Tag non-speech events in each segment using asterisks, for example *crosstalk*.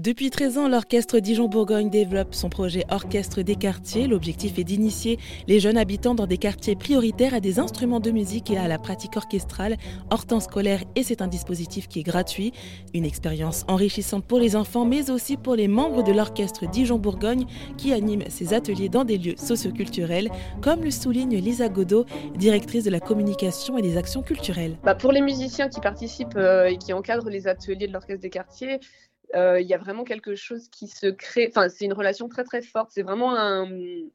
Depuis 13 ans, l'orchestre Dijon-Bourgogne développe son projet Orchestre des quartiers. L'objectif est d'initier les jeunes habitants dans des quartiers prioritaires à des instruments de musique et à la pratique orchestrale hors temps scolaire et c'est un dispositif qui est gratuit. Une expérience enrichissante pour les enfants mais aussi pour les membres de l'orchestre Dijon-Bourgogne qui anime ces ateliers dans des lieux socioculturels comme le souligne Lisa Godot, directrice de la communication et des actions culturelles. Bah pour les musiciens qui participent euh, et qui encadrent les ateliers de l'orchestre des quartiers, euh, il y a vraiment quelque chose qui se crée. Enfin, c'est une relation très très forte. C'est vraiment un,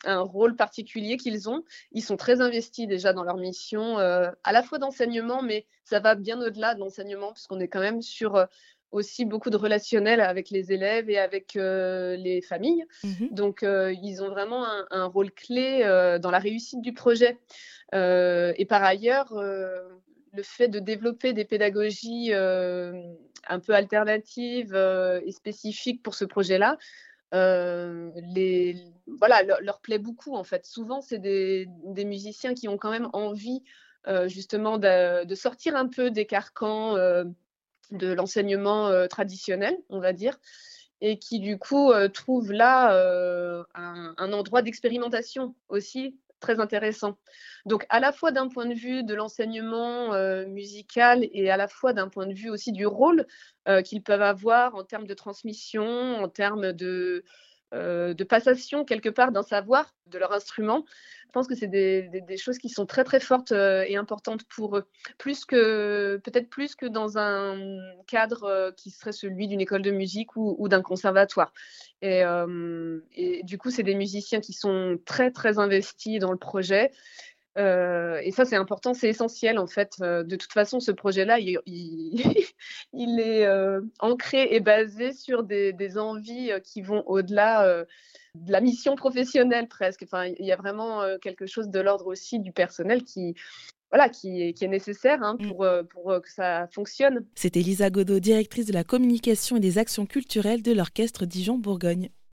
un, rôle particulier qu'ils ont. Ils sont très investis déjà dans leur mission, euh, à la fois d'enseignement, mais ça va bien au-delà de l'enseignement, puisqu'on est quand même sur euh, aussi beaucoup de relationnel avec les élèves et avec les familles. Mmh Donc, ils ont vraiment un, un rôle clé dans la réussite du projet. et par ailleurs, le fait de développer des pédagogies un peu alternatives euh, et spécifiques pour ce projet-là, euh, voilà, leur, plaît beaucoup en fait. Souvent, c'est des, musiciens qui ont quand même envie euh, justement de, sortir un peu des carcans de l'enseignement traditionnel, on va dire, et qui du coup trouvent là un, endroit d'expérimentation aussi très intéressant. Donc à la fois d'un point de vue de l'enseignement euh, musical et à la fois d'un point de vue aussi du rôle euh, qu'ils peuvent avoir en termes de transmission, en termes de, euh, de passation quelque part d'un savoir de leur instrument. Je pense que c'est des, choses qui sont très très fortes euh, et importantes pour eux, plus que peut-être plus que dans un cadre euh, qui serait celui d'une école de musique ou, d'un conservatoire. Et, du coup, c'est des musiciens qui sont très très investis dans le projet euh, et ça, c'est important, c'est essentiel en fait. Euh, de toute façon, ce projet-là, il, *laughs* il, est euh, ancré et basé sur des, des envies qui vont au-delà de la mission professionnelle presque. Enfin, il y a vraiment quelque chose de l'ordre aussi du personnel qui, voilà, qui, est, qui est nécessaire hein, pour, mmh. pour que ça fonctionne. C'était Lisa Godot, directrice de la communication et des actions culturelles de l'orchestre Dijon-Bourgogne.